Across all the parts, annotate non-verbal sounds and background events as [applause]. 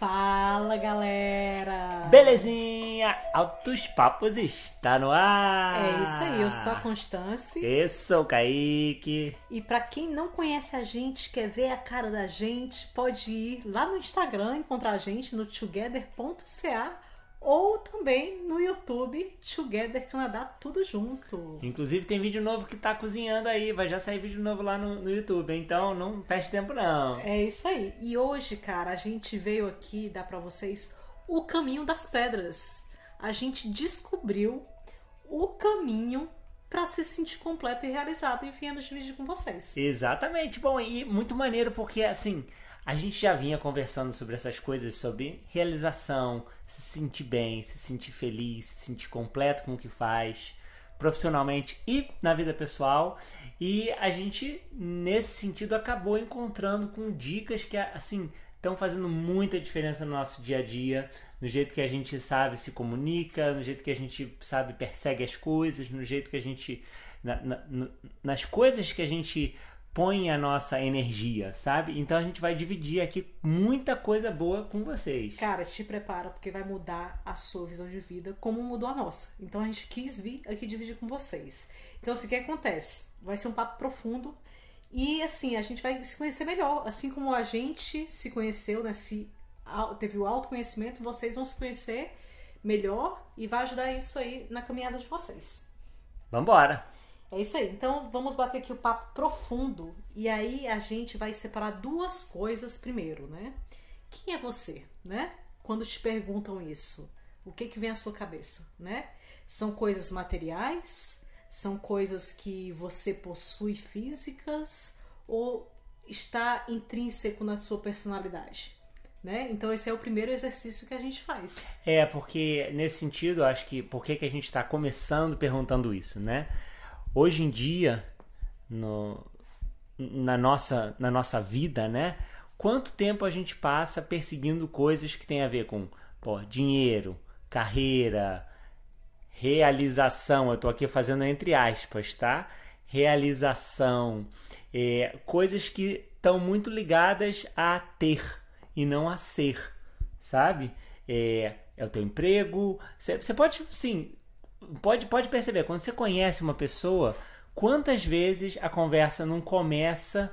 Fala galera! Belezinha! Altos Papos está no ar! É isso aí, eu sou a Constance. Eu sou o Kaique. E para quem não conhece a gente, quer ver a cara da gente, pode ir lá no Instagram encontrar a gente no together.ca ou também no YouTube Together Canadá, tudo junto. Inclusive tem vídeo novo que tá cozinhando aí, vai já sair vídeo novo lá no, no YouTube, então não perde tempo não. É isso aí. E hoje, cara, a gente veio aqui dar para vocês o caminho das pedras. A gente descobriu o caminho para se sentir completo e realizado e viemos dividir com vocês. Exatamente. Bom, e muito maneiro porque assim, a gente já vinha conversando sobre essas coisas, sobre realização, se sentir bem, se sentir feliz, se sentir completo com o que faz, profissionalmente e na vida pessoal. E a gente, nesse sentido, acabou encontrando com dicas que, assim, estão fazendo muita diferença no nosso dia a dia, no jeito que a gente sabe se comunica, no jeito que a gente sabe persegue as coisas, no jeito que a gente. Na, na, nas coisas que a gente põe a nossa energia, sabe? Então a gente vai dividir aqui muita coisa boa com vocês. Cara, te prepara porque vai mudar a sua visão de vida como mudou a nossa. Então a gente quis vir aqui dividir com vocês. Então assim, o que acontece? Vai ser um papo profundo e assim, a gente vai se conhecer melhor, assim como a gente se conheceu, né, se teve o autoconhecimento, vocês vão se conhecer melhor e vai ajudar isso aí na caminhada de vocês. Vambora! É isso aí. Então vamos bater aqui o papo profundo e aí a gente vai separar duas coisas primeiro, né? Quem é você, né? Quando te perguntam isso, o que que vem à sua cabeça, né? São coisas materiais? São coisas que você possui físicas ou está intrínseco na sua personalidade? Né? Então esse é o primeiro exercício que a gente faz. É, porque nesse sentido, acho que por que, que a gente está começando perguntando isso, né? Hoje em dia, no, na, nossa, na nossa vida, né? Quanto tempo a gente passa perseguindo coisas que tem a ver com pô, dinheiro, carreira, realização. Eu estou aqui fazendo entre aspas, tá? Realização, é, coisas que estão muito ligadas a ter e não a ser, sabe? É, é o teu emprego. Você pode, sim, pode, pode perceber, quando você conhece uma pessoa, quantas vezes a conversa não começa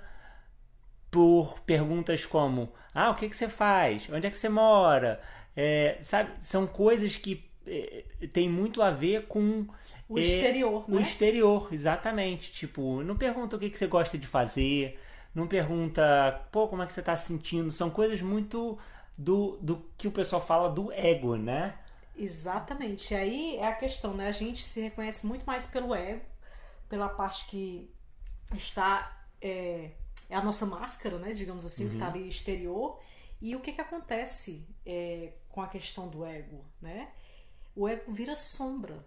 por perguntas como: Ah, o que, que você faz? Onde é que você mora? É, sabe, são coisas que é, tem muito a ver com o é, exterior, o né? exterior, exatamente. Tipo, não pergunta o que, que você gosta de fazer, não pergunta, pô, como é que você está se sentindo. São coisas muito do, do que o pessoal fala do ego, né? Exatamente. E aí é a questão, né? A gente se reconhece muito mais pelo ego, pela parte que está. É, é a nossa máscara, né? Digamos assim, uhum. que está ali exterior. E o que, que acontece é, com a questão do ego, né? O ego vira sombra.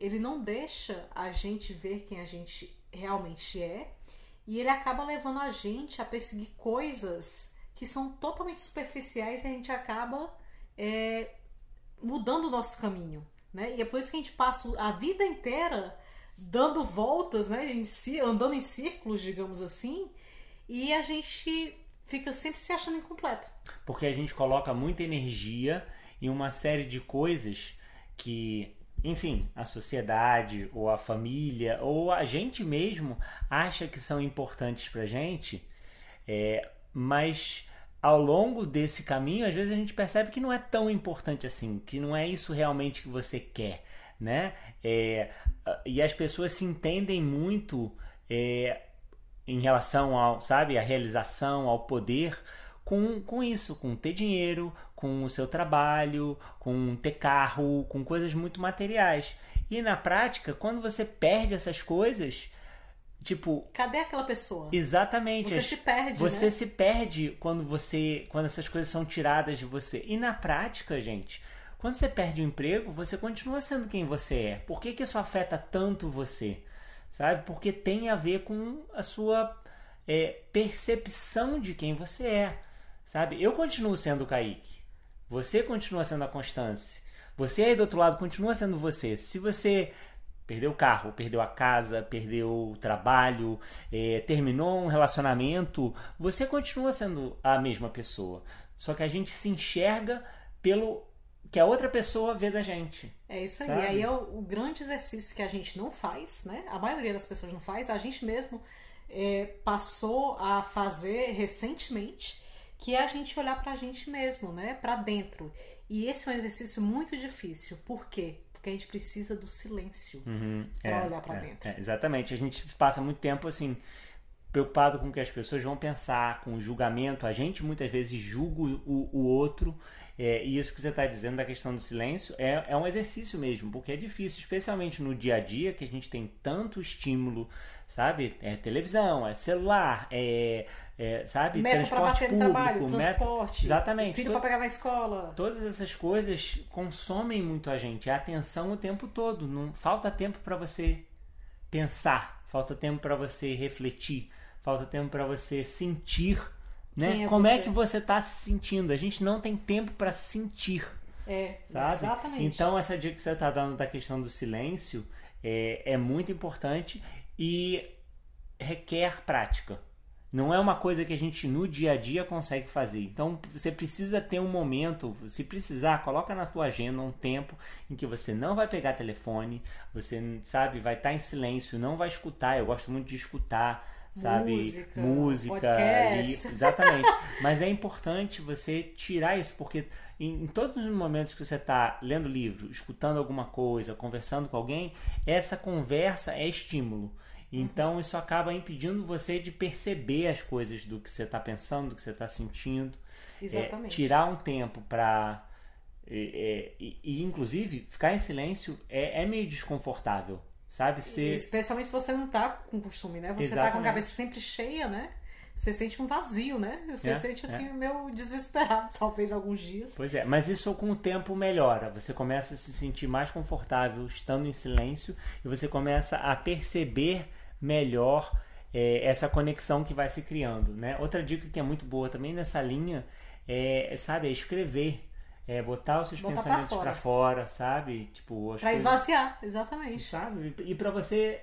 Ele não deixa a gente ver quem a gente realmente é. E ele acaba levando a gente a perseguir coisas que são totalmente superficiais e a gente acaba é, mudando o nosso caminho, né? E é por isso que a gente passa a vida inteira dando voltas, né? Em si, andando em círculos, digamos assim, e a gente fica sempre se achando incompleto. Porque a gente coloca muita energia em uma série de coisas que, enfim, a sociedade ou a família ou a gente mesmo acha que são importantes pra gente, é, mas ao longo desse caminho, às vezes a gente percebe que não é tão importante assim, que não é isso realmente que você quer, né? É, e as pessoas se entendem muito é, em relação ao, sabe, a realização, ao poder, com, com isso, com ter dinheiro, com o seu trabalho, com ter carro, com coisas muito materiais. E na prática, quando você perde essas coisas, Tipo. Cadê aquela pessoa? Exatamente. Você se perde. Você né? se perde quando você. Quando essas coisas são tiradas de você. E na prática, gente, quando você perde o emprego, você continua sendo quem você é. Por que, que isso afeta tanto você? Sabe? Porque tem a ver com a sua é, percepção de quem você é. Sabe? Eu continuo sendo o Kaique. Você continua sendo a Constância. Você aí do outro lado continua sendo você. Se você perdeu o carro, perdeu a casa, perdeu o trabalho, é, terminou um relacionamento, você continua sendo a mesma pessoa. Só que a gente se enxerga pelo que a outra pessoa vê da gente. É isso aí. Sabe? Aí é o, o grande exercício que a gente não faz, né? A maioria das pessoas não faz, a gente mesmo é, passou a fazer recentemente, que é a gente olhar pra gente mesmo, né? Pra dentro. E esse é um exercício muito difícil. Por quê? Porque a gente precisa do silêncio Uhum, pra olhar pra dentro. é, exatamente. A gente passa muito tempo assim preocupado com o que as pessoas vão pensar, com o julgamento. A gente muitas vezes julga o, o outro. É, e isso que você está dizendo da questão do silêncio é, é um exercício mesmo, porque é difícil, especialmente no dia a dia, que a gente tem tanto estímulo, sabe? É televisão, é celular, é, é, sabe? Meta pra transporte bater no público, trabalho, meta- transporte, Exatamente. filho pra pegar na escola. Todas essas coisas consomem muito a gente, a atenção o tempo todo. Não falta tempo para você pensar, falta tempo para você refletir, falta tempo para você sentir, né? É Como é você? que você está se sentindo? A gente não tem tempo para sentir, É, sabe? exatamente. Então essa dica que você está dando da questão do silêncio é, é muito importante e requer prática. Não é uma coisa que a gente no dia a dia consegue fazer. Então você precisa ter um momento, se precisar, coloca na sua agenda um tempo em que você não vai pegar telefone, você sabe, vai estar em silêncio, não vai escutar. Eu gosto muito de escutar, sabe, Música, música, e- exatamente. Mas é importante você tirar isso porque em, em todos os momentos que você está lendo livro, escutando alguma coisa, conversando com alguém, essa conversa é estímulo. Então isso acaba impedindo você de perceber as coisas do que você está pensando, do que você está sentindo. É, Exatamente. tirar um tempo para. e, e, inclusive, ficar em silêncio é, é meio desconfortável, sabe? Ser, Especialmente se você não tá com costume, né? Você tá com Exatamente. a cabeça sempre cheia, né? Você sente um vazio, né? Você É, sente assim, é. meio desesperado, [laughs] talvez alguns dias. Pois é, mas isso com o tempo melhora. Você começa a se sentir mais confortável estando em silêncio e você começa a perceber melhor é, essa conexão que vai se criando, né? Outra dica que é muito boa também nessa linha é, sabe, é escrever. É botar os seus Botar pensamentos fora. pra fora, sabe? Tipo, coisas- esvaziar, exatamente. sabe? E para você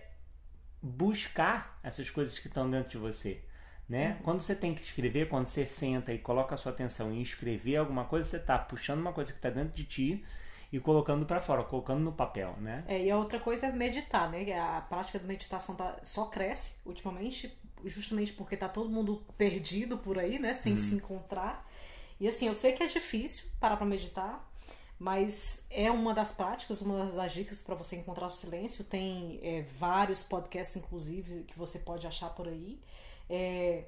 buscar essas coisas que estão dentro de você, né? Uhum. Quando você tem que escrever, quando você senta e coloca a sua atenção em escrever alguma coisa, você está puxando uma coisa que está dentro de ti e colocando para fora, colocando no papel, né? É, e a outra coisa é meditar, né? A prática de meditação tá, só cresce ultimamente, justamente porque tá todo mundo perdido por aí, né? Sem se encontrar. E assim, eu sei que é difícil parar pra meditar, mas é uma das práticas, uma das dicas para você encontrar o silêncio. Tem é, vários podcasts, inclusive, que você pode achar por aí. É,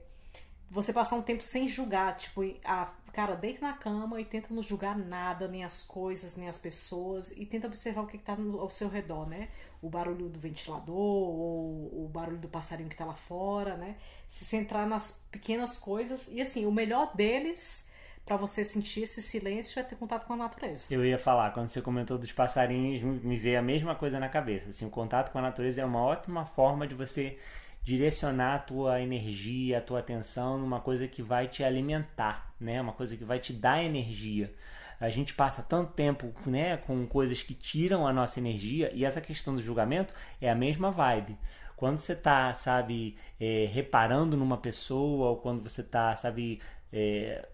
você passar um tempo sem julgar, tipo, a, cara, deita na cama e tenta não julgar nada, nem as coisas, nem as pessoas, e tenta observar o que está ao seu redor, né? O barulho do ventilador, ou o barulho do passarinho que tá lá fora, né? Se centrar nas pequenas coisas, e assim, o melhor deles para você sentir esse silêncio é ter contato com a natureza. Eu ia falar, quando você comentou dos passarinhos, me- veio a mesma coisa na cabeça. Assim, o contato com a natureza é uma ótima forma de você direcionar a tua energia, a tua atenção numa coisa que vai te alimentar, né? Uma coisa que vai te dar energia. A gente passa tanto tempo, né, com coisas que tiram a nossa energia e essa questão do julgamento é a mesma vibe. Quando você tá, sabe, é, reparando numa pessoa ou quando você tá, sabe, é,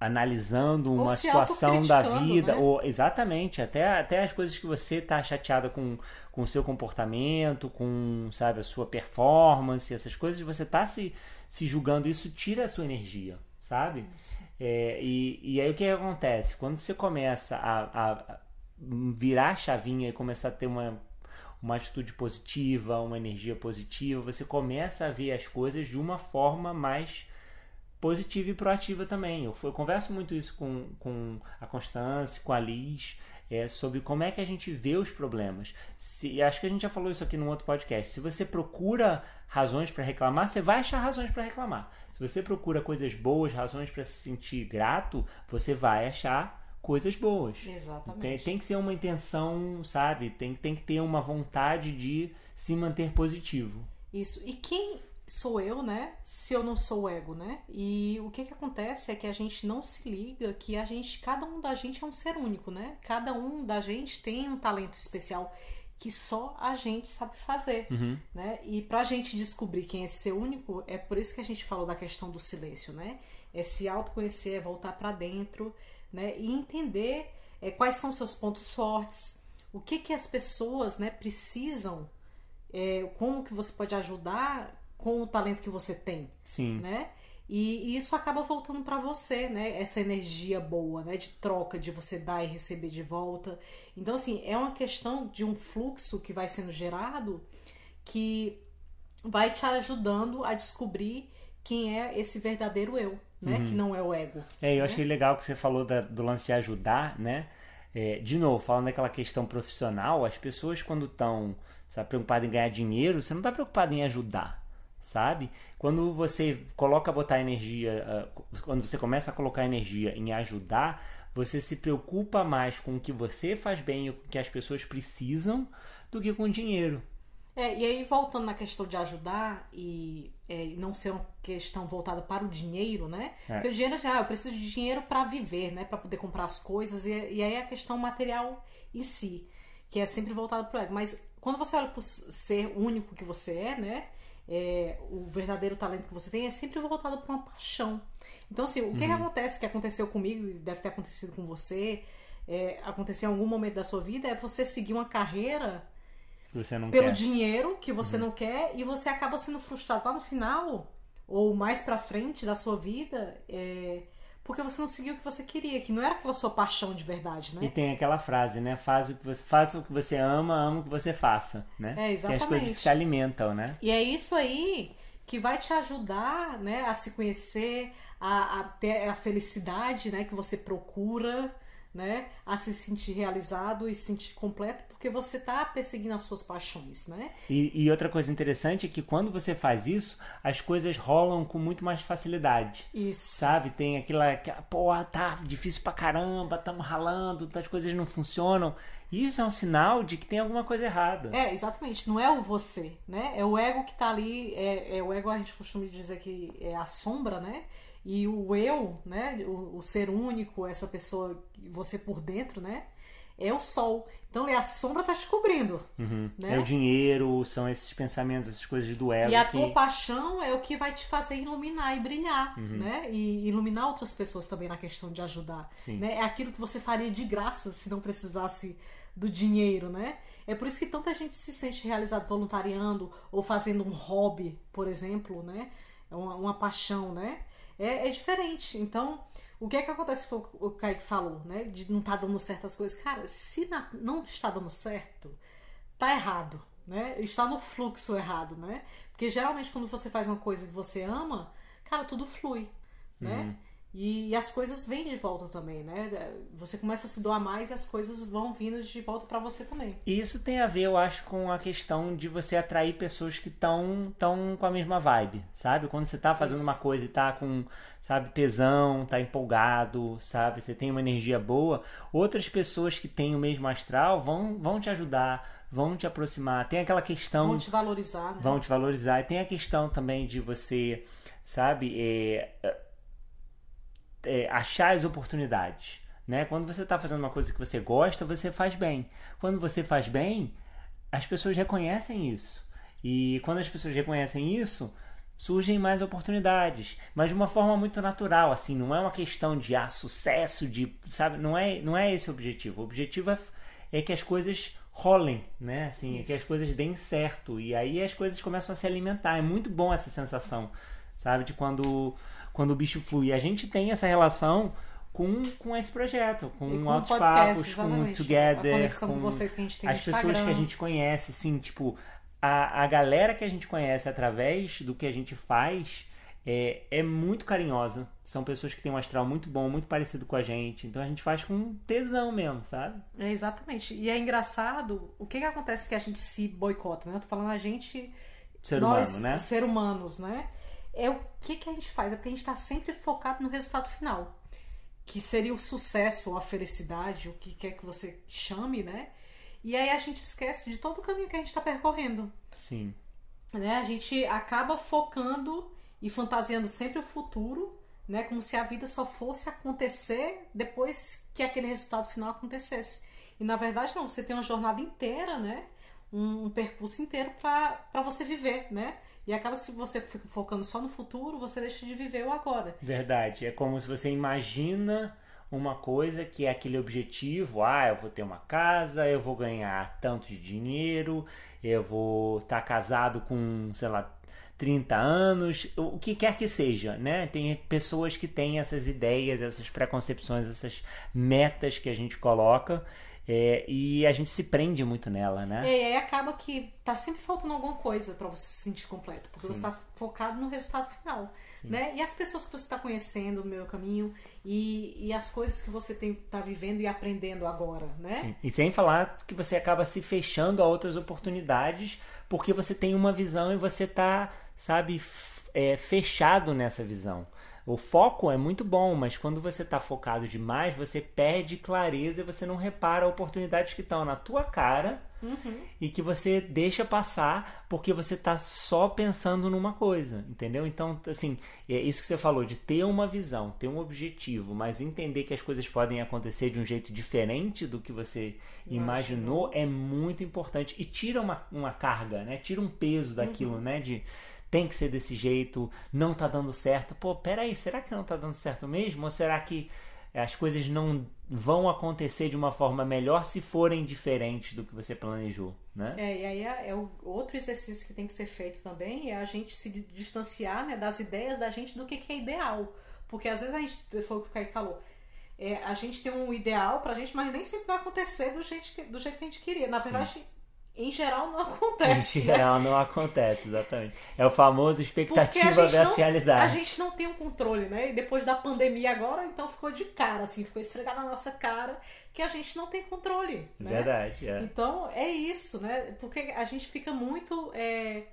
analisando Ou uma situação da vida, né? ou exatamente, até, até as coisas que você tá chateada com com o seu comportamento, com, sabe, a sua performance, essas coisas, você tá se, se julgando, isso tira a sua energia, sabe? É, e, e aí o que acontece? Quando você começa a, a- a virar a chavinha e começar a ter uma, uma atitude positiva, uma energia positiva, você começa a ver as coisas de uma forma mais positiva e proativa também. Eu, eu converso muito isso com, com a Constância, com a Liz, é, sobre como é que a gente vê os problemas. Se, acho que a gente já falou isso aqui num outro podcast. Se você procura razões para reclamar, você vai achar razões para reclamar. Se você procura coisas boas, razões para se sentir grato, você vai achar coisas boas. Exatamente. Tem, tem que ser uma intenção, sabe? Tem, tem que ter uma vontade de se manter positivo. Isso. E quem sou eu, né? Se eu não sou o ego, né? E o que que acontece é que a gente não se liga que a gente, cada um da gente é um ser único, né? Cada um da gente tem um talento especial que só a gente sabe fazer, Uhum. né? E pra gente descobrir quem é ser único, é por isso que a gente falou da questão do silêncio, né? É se autoconhecer, é voltar pra dentro, né? E entender é, quais são seus pontos fortes, o que que as pessoas, né, precisam, é, como que você pode ajudar com o talento que você tem, Sim. né? E, e isso acaba voltando pra você, né? Essa energia boa, né? De troca, de você dar e receber de volta. Então, assim, é uma questão de um fluxo que vai sendo gerado que vai te ajudando a descobrir quem é esse verdadeiro eu, né? Uhum. Que não é o ego. É, eu né? achei legal que você falou da- do lance de ajudar, né? É, de novo, falando daquela questão profissional, as pessoas quando estão preocupadas em ganhar dinheiro, você não está preocupado em ajudar, sabe? Quando você coloca botar energia, ah, quando você começa a colocar energia em ajudar, você se preocupa mais com o que você faz bem e o que as pessoas precisam do que com dinheiro. É, e aí voltando na questão de ajudar e é, não ser uma questão voltada para o dinheiro, né? É. Porque o dinheiro já, ah, eu preciso de dinheiro para viver, né? Para poder comprar as coisas e, e aí a questão material em si, que é sempre voltada para o ego. Mas quando você olha para o ser único que você é, né? É, o verdadeiro talento que você tem é sempre voltado para uma paixão. Então, assim, o que, que acontece, que aconteceu comigo, e deve ter acontecido com você, é, aconteceu em algum momento da sua vida, é você seguir uma carreira Que você não pelo quer. dinheiro que você não quer e você acaba sendo frustrado lá no final ou mais pra frente da sua vida é, porque você não seguiu o que você queria, que não era aquela sua paixão de verdade, E né? tem aquela frase, né? Faz o que você, faça o que você ama, ama o que você faça, né? É, Tem as coisas exatamente. que se alimentam, né? E é isso aí que vai te ajudar, né, a se conhecer, a, a ter a felicidade, né, que você procura, né, a se sentir realizado e se sentir completo, porque você tá perseguindo as suas paixões, né? E, e outra coisa interessante é que quando você faz isso, as coisas rolam com muito mais facilidade. Isso. Sabe? Tem aquela, aquela porra, tá difícil pra caramba, estamos ralando, as coisas não funcionam. Isso é um sinal de que tem alguma coisa errada. É, exatamente. Não é o você, né? É o ego que tá ali. É, é o ego, a gente costuma dizer que é a sombra, né? E o eu, né? O, o ser único, essa pessoa, você por dentro, né? É o sol. Então é a sombra tá te cobrindo. Uhum. né? É o dinheiro, são esses pensamentos, essas coisas do ego E a que... tua paixão é o que vai te fazer iluminar e brilhar, Uhum. né? E iluminar outras pessoas também na questão de ajudar. Sim. Né? É aquilo que você faria de graça se não precisasse do dinheiro, né? É por isso que tanta gente se sente realizado voluntariando ou fazendo um hobby, por exemplo, né? É uma, uma paixão, né? É, é diferente. Então, o que é que acontece foi o que o Kaique falou, né? De não estar dando certo as coisas. Cara, se na- não está dando certo, tá errado, né? Está no fluxo errado, né? Porque geralmente quando você faz uma coisa que você ama, cara, tudo flui, né? E, e as coisas vêm de volta também, né? Você começa a se doar mais e as coisas vão vindo de volta pra você também. E isso tem a ver, eu acho, com a questão de você atrair pessoas que estão tão com a mesma vibe, sabe? Quando você tá fazendo Isso. uma coisa e tá com, sabe, tesão, tá empolgado, sabe? Você tem uma energia boa, outras pessoas que têm o mesmo astral vão, vão te ajudar, vão te aproximar. Tem aquela questão Vão te valorizar, né? vão te valorizar. E tem a questão também de você, sabe, é, é, achar as oportunidades. Né? Quando você está fazendo uma coisa que você gosta, você faz bem. Quando você faz bem, as pessoas reconhecem isso. E quando as pessoas reconhecem isso, surgem mais oportunidades, mas de uma forma muito natural, assim, não é uma questão de ah, sucesso, de, sabe, não é, não é esse o objetivo. O objetivo é, é que as coisas rolem, né? Assim, é que as coisas deem certo e aí as coisas começam a se alimentar. É muito bom essa sensação, sabe, de quando quando o bicho flui. A gente tem essa relação com, com esse projeto, com, E com o altos podcast, papos, com. Together, com com vocês que a gente tem as pessoas que a gente conhece, assim, tipo, a, a galera que a gente conhece através do que a gente faz é, é muito carinhosa. São pessoas que têm um astral muito bom, muito parecido com a gente. Então a gente faz com tesão mesmo, sabe? É, exatamente. E é engraçado, o que que acontece que a gente se boicota, né? Eu tô falando a gente Ser nós, humano, né? ser humanos, né? É o que, que a gente faz? É porque a gente está sempre focado no resultado final. Que seria o sucesso ou a felicidade, o que quer que você chame, né? E aí a gente esquece de todo o caminho que a gente está percorrendo. Sim. Né? A gente acaba focando e fantasiando sempre o futuro, né? Como se a vida só fosse acontecer depois que aquele resultado final acontecesse. E na verdade não, você tem uma jornada inteira, né? um, um percurso inteiro para você viver, né? E acaba se você fica focando só no futuro, você deixa de viver o agora. Verdade. É como se você imagina uma coisa que é aquele objetivo, ah, eu vou ter uma casa, eu vou ganhar tanto de dinheiro, eu vou estar tá casado com, sei lá, 30 anos, o que quer que seja, né? Tem pessoas que têm essas ideias, essas preconcepções, essas metas que a gente coloca é, e a gente se prende muito nela, né? É, e aí acaba que tá sempre faltando alguma coisa para você se sentir completo, porque Sim. você tá focado no resultado final, Sim. né? E as pessoas que você está conhecendo no meu caminho e, e as coisas que você tem tá vivendo e aprendendo agora, né? Sim. E sem falar que você acaba se fechando a outras oportunidades porque você tem uma visão e você tá, sabe, é, fechado nessa visão. O foco é muito bom, mas quando você está focado demais, você perde clareza e você não repara oportunidades que estão na tua cara uhum. e que você deixa passar porque você está só pensando numa coisa, entendeu? Então, assim, é isso que você falou, de ter uma visão, ter um objetivo, mas entender que as coisas podem acontecer de um jeito diferente do que você imaginou é muito importante e tira uma, uma carga, né? Tira um peso daquilo, uhum. né? De tem que ser desse jeito, não tá dando certo. Pô, peraí, será que não tá dando certo mesmo? Ou será que as coisas não vão acontecer de uma forma melhor se forem diferentes do que você planejou, né? É, e aí é, é outro exercício que tem que ser feito também é a gente se distanciar né, das ideias da gente do que, que é ideal. Porque às vezes a gente, foi o que o Kaique falou, é, a gente tem um ideal pra gente, mas nem sempre vai acontecer do jeito que, do jeito que a gente queria. Na verdade, Sim em geral não acontece. Em geral né? não acontece, exatamente. É o famoso expectativa versus realidade. A gente não tem um controle, né? E depois da pandemia agora, então ficou de cara, assim, ficou esfregado na nossa cara que a gente não tem controle. Né? Verdade, é. Então é isso, né? Porque a gente fica muito é,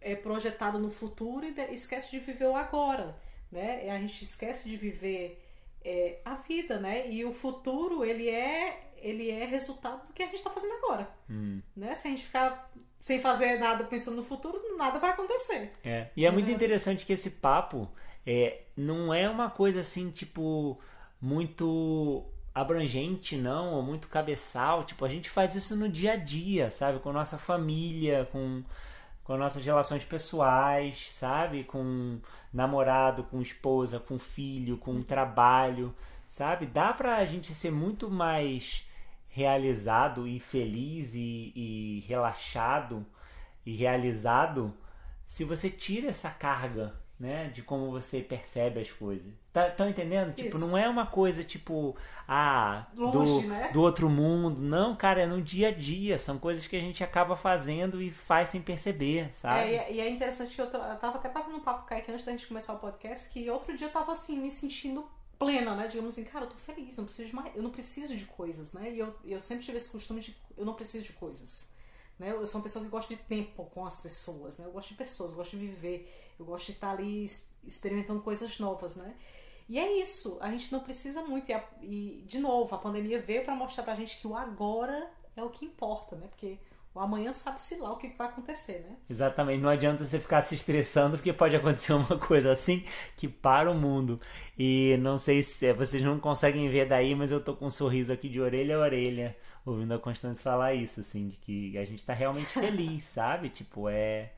é projetado no futuro e esquece de viver o agora, né? E a gente esquece de viver é, a vida, né? E o futuro, ele é ele é resultado do que a gente está fazendo agora. Hum. Né? Se a gente ficar sem fazer nada pensando no futuro, nada vai acontecer. É. E é muito é. interessante que esse papo é, não é uma coisa assim, tipo, muito abrangente, não, ou muito cabeçal. Tipo, a gente faz isso no dia a dia, sabe? Com nossa família, com, com nossas relações pessoais, sabe? Com namorado, com esposa, com filho, com trabalho, sabe? Dá pra gente ser muito mais realizado e feliz e, e relaxado e realizado se você tira essa carga né, de como você percebe as coisas. Tá, tá entendendo? Tipo, Isso. Tipo, não é uma coisa tipo, ah, Longe, do, né? do outro mundo. Não, cara, é no dia a dia. São coisas que a gente acaba fazendo e faz sem perceber, sabe? É, e é interessante que eu, tô, eu tava até batendo um papo com o Kaique antes da gente começar o podcast, que outro dia eu tava assim, me sentindo plena, né? Digamos assim, cara, eu tô feliz, não preciso de mais, eu não preciso de coisas, né? E eu, eu sempre tive esse costume de eu não preciso de coisas. Né? Eu sou uma pessoa que gosta de tempo com as pessoas, né? Eu gosto de pessoas, eu gosto de viver, eu gosto de estar ali experimentando coisas novas, né? E é isso, a gente não precisa muito. E, a, e de novo, a pandemia veio para mostrar pra gente que o agora é o que importa, né? Porque o amanhã sabe-se lá o que vai acontecer, né? Exatamente, não adianta você ficar se estressando, porque pode acontecer [laughs] uma coisa assim que para o mundo. E não sei se vocês não conseguem ver daí, mas eu tô com um sorriso aqui de orelha a orelha, ouvindo a Constância falar isso, assim, de que a gente tá realmente feliz, [laughs] sabe? Tipo, é.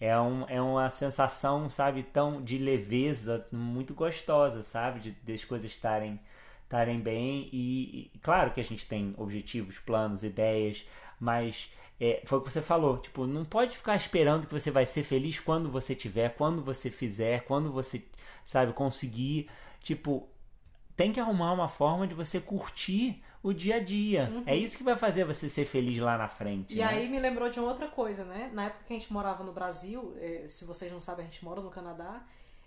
É, um, é uma sensação, sabe, tão de leveza muito gostosa, sabe? De, de as coisas estarem estarem bem e, e claro que a gente tem objetivos, planos, ideias, mas é, foi o que você falou, tipo, não pode ficar esperando que você vai ser feliz quando você tiver, quando você fizer, quando você, sabe, conseguir, tipo, tem que arrumar uma forma de você curtir o dia a dia. Uhum. É isso que vai fazer você ser feliz lá na frente. E né? aí me lembrou de uma outra coisa, né? Na época que a gente morava no Brasil, eh, se vocês não sabem, a gente mora no Canadá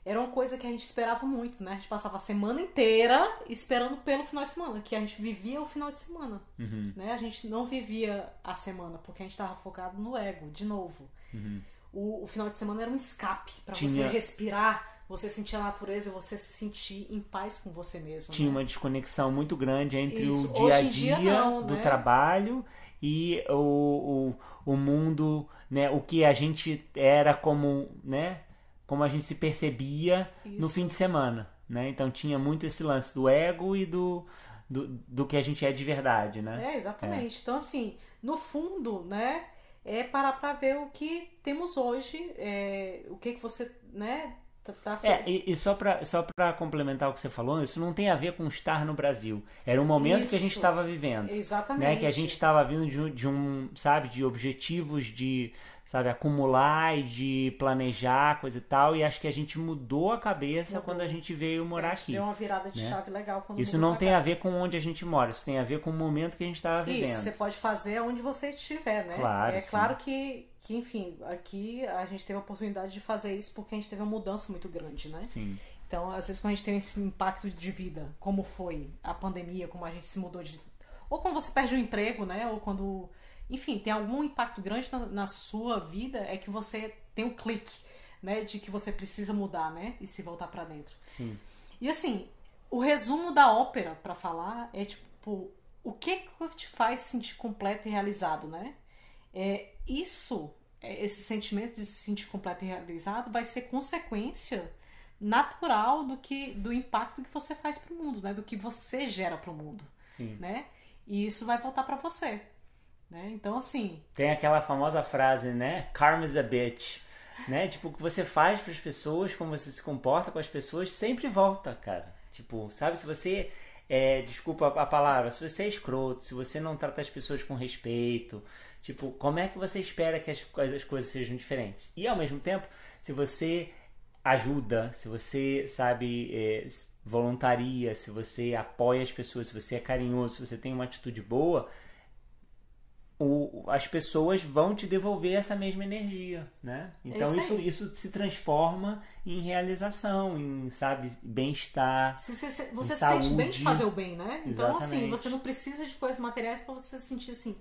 era uma coisa que a gente esperava muito, né? A gente passava a semana inteira esperando pelo final de semana, que a gente vivia o final de semana, uhum. né? A gente não vivia a semana, porque a gente estava focado no ego, de novo. Uhum. O, o, final de semana era um escape para Tinha... você respirar, você sentir a natureza, você se sentir em paz com você mesmo. Tinha né? uma desconexão muito grande entre Isso. o dia a dia, dia não, do né? trabalho e o, o, o mundo, né? O que a gente era como, né? Como a gente se percebia Isso. no fim de semana, né? Então tinha muito esse lance do ego e do, do, do que a gente é de verdade, né? É, exatamente. É. Então, assim, no fundo, né? é parar para ver o que temos hoje, é, o que, que você, né, tá, tá É, e, e só para só pra complementar o que você falou, isso não tem a ver com estar no Brasil. Era um momento Isso. que a gente estava vivendo. Exatamente. Né? Que a gente estava vindo de de um, sabe, de objetivos de, sabe, acumular e de planejar, coisa e tal. E acho que a gente mudou a cabeça Mudou. quando a gente veio morar A gente aqui. Deu uma virada de né? chave legal quando Isso não tem a ver com onde a gente mora, isso tem a ver com o momento que a gente estava vivendo. Isso, você pode fazer onde você estiver, né? Claro, é sim. claro que, que, enfim, aqui a gente teve a oportunidade de fazer isso porque a gente teve uma mudança muito grande, né? Sim. Então, às vezes, quando a gente tem esse impacto de vida, como foi a pandemia, como a gente se mudou de. Ou quando você perde o emprego, né? Ou quando. Enfim, tem algum impacto grande na, na sua vida, é que você tem um clique, né? De que você precisa mudar, né? E se voltar pra dentro. Sim. E assim, o resumo da ópera, pra falar, é tipo, o que que te faz sentir completo e realizado, né? É, isso, é, esse sentimento de se sentir completo e realizado vai ser consequência natural do que do impacto que você faz pro mundo, né? Do que você gera pro mundo, Sim. né? E isso vai voltar pra você, né? Então assim, Tem aquela famosa frase, né? Karma is a bitch. Né? Tipo, o que você faz para as pessoas, como você se comporta com as pessoas, sempre volta, cara. Tipo, sabe, se você é, desculpa a palavra, se você é escroto, se você não trata as pessoas com respeito, tipo, como é que você espera que as, as coisas sejam diferentes? E ao mesmo tempo, se você ajuda, se você, sabe, é, voluntaria, se você apoia as pessoas, se você é carinhoso, se você tem uma atitude boa, o- as pessoas vão te devolver essa mesma energia, né? Então isso isso, isso se transforma em realização, em, sabe, bem-estar. se você, se- você se sente bem de saúde. fazer o bem, né? Então assim, você não precisa de coisas materiais pra você se sentir assim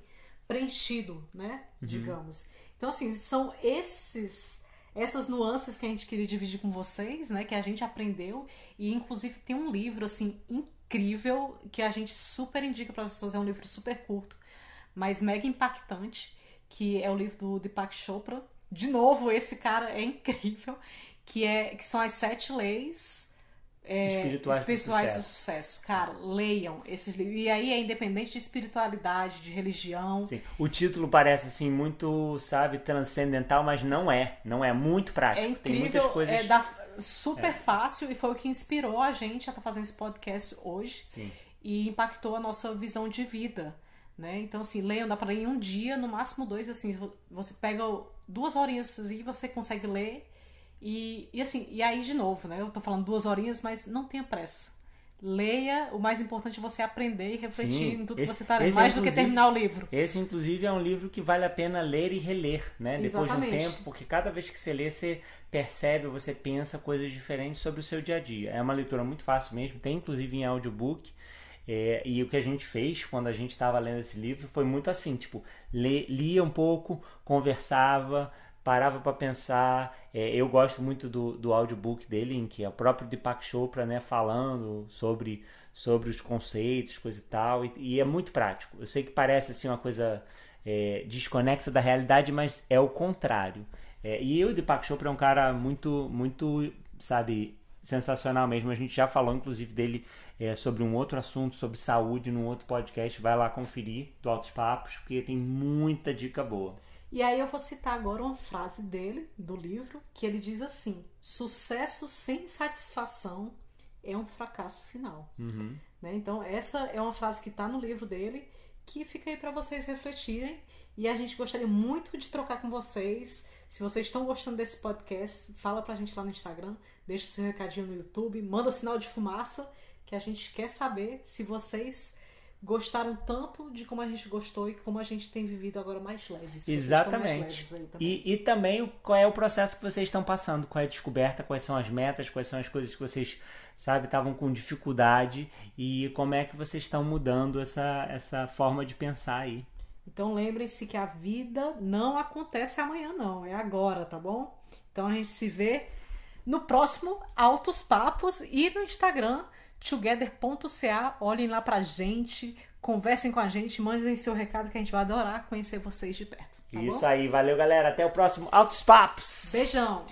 preenchido, né? Uhum. Digamos. Então assim, são esses essas nuances que a gente queria dividir com vocês, né? Que a gente aprendeu e inclusive tem um livro assim incrível que a gente super indica para as pessoas. É um livro super curto, mas mega impactante, que é o livro do Deepak Chopra. De novo, esse cara é incrível, que é que são as sete leis é, Espirituais do espirituais do sucesso. sucesso. Cara, leiam esses livros. E aí é independente de espiritualidade, de religião. Sim. O título parece assim muito, sabe, transcendental, mas não é. Não é muito prático. É Tem incrível, muitas coisas. é da- super fácil e foi o que inspirou a gente a estar fazendo esse podcast hoje Sim. e impactou a nossa visão de vida, né? Então assim, leiam, dá para ler em um dia, no máximo dois, assim, você pega duas horinhas e você consegue ler e, e assim, e aí de novo, né? Eu tô falando duas horinhas, mas não tenha pressa. Leia, o mais importante é você aprender e refletir Sim, em tudo esse- que você tá lendo, esse é, mais do que terminar o livro. Esse, inclusive, é um livro que vale a pena ler e reler, né? Depois de um Exatamente. tempo, porque cada vez que você lê, você percebe, você pensa coisas diferentes sobre o seu dia a dia. É uma leitura muito fácil mesmo, tem inclusive em audiobook. É, e o que a gente fez quando a gente estava lendo esse livro foi muito assim, tipo, lê- lia um pouco, conversava, parava para pensar. É, eu gosto muito do, do audiobook dele, em que é o próprio Deepak Chopra, né, falando sobre, sobre os conceitos, coisa e tal, e, e é muito prático. Eu sei que parece assim uma coisa é, desconexa da realidade, mas é o contrário. É, e o Deepak Chopra é um cara muito, muito, sabe, sensacional mesmo. A gente já falou, inclusive, dele é, sobre um outro assunto, sobre saúde, num outro podcast. Vai lá conferir do Altos Papos, porque tem muita dica boa. E aí eu vou citar agora uma frase dele, do livro, que ele diz assim: sucesso sem satisfação é um fracasso final. Uhum. Né? Então, essa é uma frase que está no livro dele, que fica aí para vocês refletirem. E a gente gostaria muito de trocar com vocês. Se vocês estão gostando desse podcast, fala pra gente lá no Instagram, deixa o seu recadinho no YouTube, manda sinal de fumaça, que a gente quer saber se vocês gostaram tanto de como a gente gostou e como a gente tem vivido agora mais leves. Estão mais Exatamente. leves também. E, e também qual é o processo que vocês estão passando, qual é a descoberta, quais são as metas, quais são as coisas que vocês, sabe, estavam com dificuldade e como é que vocês estão mudando essa, essa forma de pensar aí. Então lembrem-se que a vida não acontece amanhã, não, é agora, tá bom? Então a gente se vê no próximo Altos Papos e no Instagram together.ca. Olhem lá pra gente, conversem com a gente, mandem seu recado que a gente vai adorar conhecer vocês de perto. Tá Isso bom? aí, valeu galera, até o próximo Altos Papos! Beijão!